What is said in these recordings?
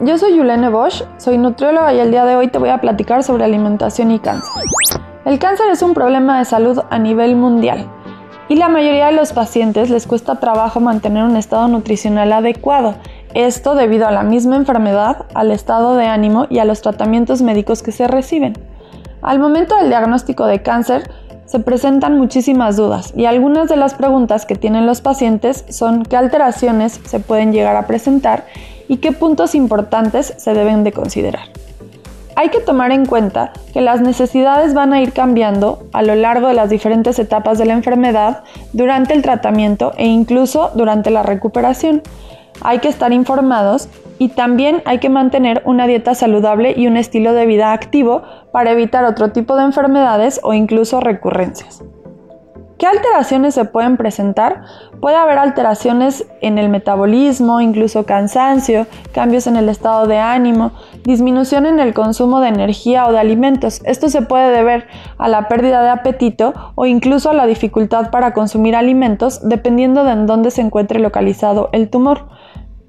yo soy Yulene Bosch, soy nutrióloga y el día de hoy te voy a platicar sobre alimentación y cáncer. El cáncer es un problema de salud a nivel mundial y la mayoría de los pacientes les cuesta trabajo mantener un estado nutricional adecuado. Esto debido a la misma enfermedad, al estado de ánimo y a los tratamientos médicos que se reciben. Al momento del diagnóstico de cáncer, se presentan muchísimas dudas y algunas de las preguntas que tienen los pacientes son qué alteraciones se pueden llegar a presentar y qué puntos importantes se deben de considerar. Hay que tomar en cuenta que las necesidades van a ir cambiando a lo largo de las diferentes etapas de la enfermedad durante el tratamiento e incluso durante la recuperación. Hay que estar informados y también hay que mantener una dieta saludable y un estilo de vida activo para evitar otro tipo de enfermedades o incluso recurrencias. ¿Qué alteraciones se pueden presentar? Puede haber alteraciones en el metabolismo, incluso cansancio, cambios en el estado de ánimo, disminución en el consumo de energía o de alimentos. Esto se puede deber a la pérdida de apetito o incluso a la dificultad para consumir alimentos dependiendo de en dónde se encuentre localizado el tumor.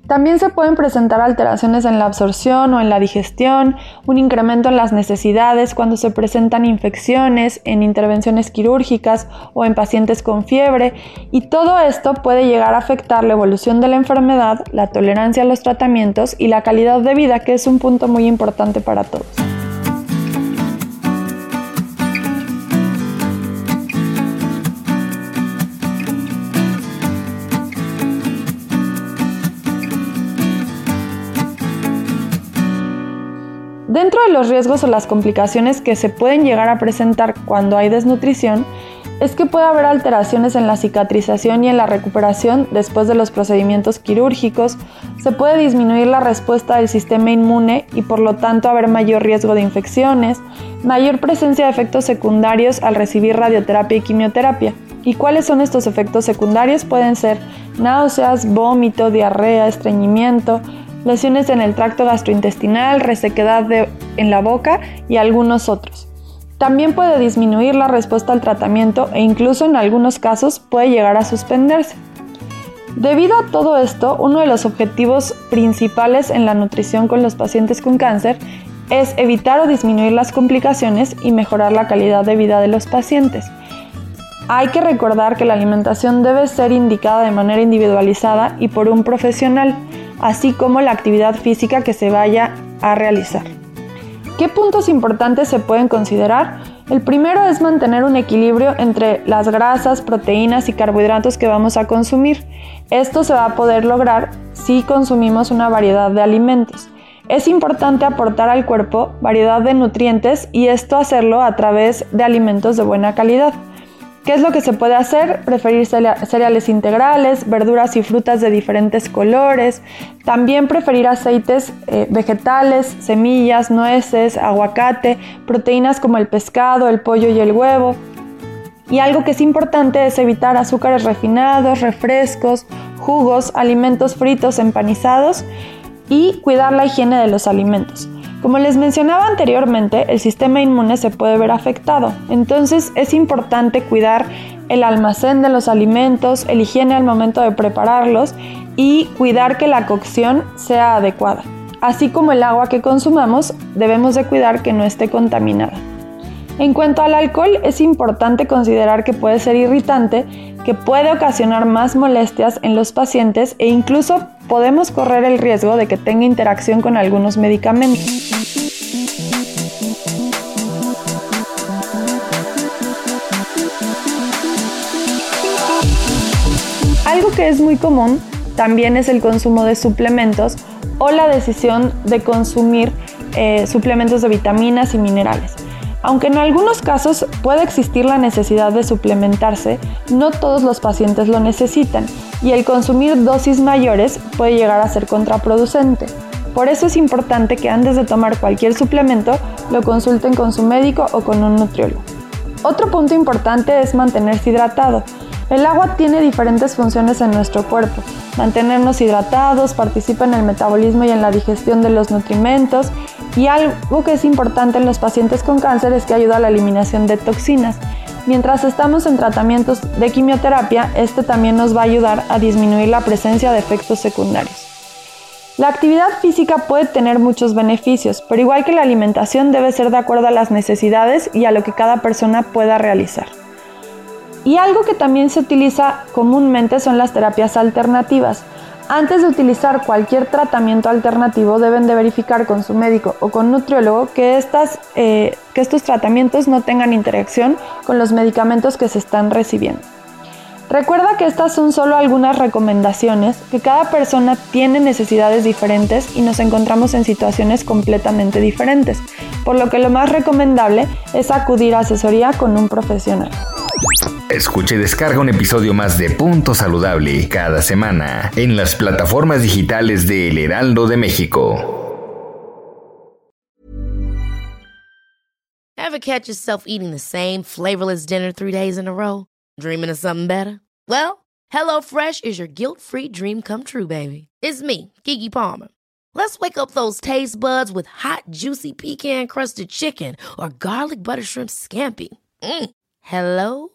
También se pueden presentar alteraciones en la absorción o en la digestión, un incremento en las necesidades cuando se presentan infecciones, en intervenciones quirúrgicas o en pacientes con fiebre y todo esto puede llegar a afectar la evolución de la enfermedad, la tolerancia a los tratamientos y la calidad de vida, que es un punto muy importante para todos. De los riesgos o las complicaciones que se pueden llegar a presentar cuando hay desnutrición, es que puede haber alteraciones en la cicatrización y en la recuperación después de los procedimientos quirúrgicos, se puede disminuir la respuesta del sistema inmune y por lo tanto haber mayor riesgo de infecciones, mayor presencia de efectos secundarios al recibir radioterapia y quimioterapia. ¿Y cuáles son estos efectos secundarios? Pueden ser náuseas, vómito, diarrea, estreñimiento, lesiones en el tracto gastrointestinal, resequedad en la boca y algunos otros. También puede disminuir la respuesta al tratamiento e incluso en algunos casos puede llegar a suspenderse. Debido a todo esto, uno de los objetivos principales en la nutrición con los pacientes con cáncer es evitar o disminuir las complicaciones y mejorar la calidad de vida de los pacientes. Hay que recordar que la alimentación debe ser indicada de manera individualizada y por un profesional, así como la actividad física que se vaya a realizar. ¿Qué puntos importantes se pueden considerar? El primero es mantener un equilibrio entre las grasas, proteínas y carbohidratos que vamos a consumir. Esto se va a poder lograr si consumimos una variedad de alimentos. Es importante aportar al cuerpo variedad de nutrientes y esto hacerlo a través de alimentos de buena calidad. ¿Qué es lo que se puede hacer? Preferir cereales integrales, verduras y frutas de diferentes colores. También preferir aceites eh, vegetales, semillas, nueces, aguacate, proteínas como el pescado, el pollo y el huevo. Y algo que es importante es evitar azúcares refinados, refrescos, jugos, alimentos fritos, empanizados y cuidar la higiene de los alimentos. Como les mencionaba anteriormente, el sistema inmune se puede ver afectado, entonces es importante cuidar el almacén de los alimentos, el higiene al momento de prepararlos y cuidar que la cocción sea adecuada. Así como el agua que consumamos, debemos de cuidar que no esté contaminada. En cuanto al alcohol, es importante considerar que puede ser irritante, que puede ocasionar más molestias en los pacientes e incluso podemos correr el riesgo de que tenga interacción con algunos medicamentos. Algo que es muy común también es el consumo de suplementos o la decisión de consumir eh, suplementos de vitaminas y minerales. Aunque en algunos casos puede existir la necesidad de suplementarse, no todos los pacientes lo necesitan y el consumir dosis mayores puede llegar a ser contraproducente. Por eso es importante que antes de tomar cualquier suplemento lo consulten con su médico o con un nutriólogo. Otro punto importante es mantenerse hidratado. El agua tiene diferentes funciones en nuestro cuerpo. Mantenernos hidratados, participa en el metabolismo y en la digestión de los nutrimentos y algo que es importante en los pacientes con cáncer es que ayuda a la eliminación de toxinas. Mientras estamos en tratamientos de quimioterapia, este también nos va a ayudar a disminuir la presencia de efectos secundarios. La actividad física puede tener muchos beneficios, pero igual que la alimentación debe ser de acuerdo a las necesidades y a lo que cada persona pueda realizar. Y algo que también se utiliza comúnmente son las terapias alternativas. Antes de utilizar cualquier tratamiento alternativo deben de verificar con su médico o con nutriólogo que, eh, que estos tratamientos no tengan interacción con los medicamentos que se están recibiendo. Recuerda que estas son solo algunas recomendaciones, que cada persona tiene necesidades diferentes y nos encontramos en situaciones completamente diferentes, por lo que lo más recomendable es acudir a asesoría con un profesional. Escuche y descarga un episodio más de Punto Saludable cada semana en las plataformas digitales de El Heraldo de México. Ever catch yourself eating the same flavorless dinner three days in a row? Dreaming of something better? Well, HelloFresh is your guilt-free dream come true, baby. It's me, Kiki Palmer. Let's wake up those taste buds with hot, juicy pecan-crusted chicken or garlic butter shrimp scampi. Mm. Hello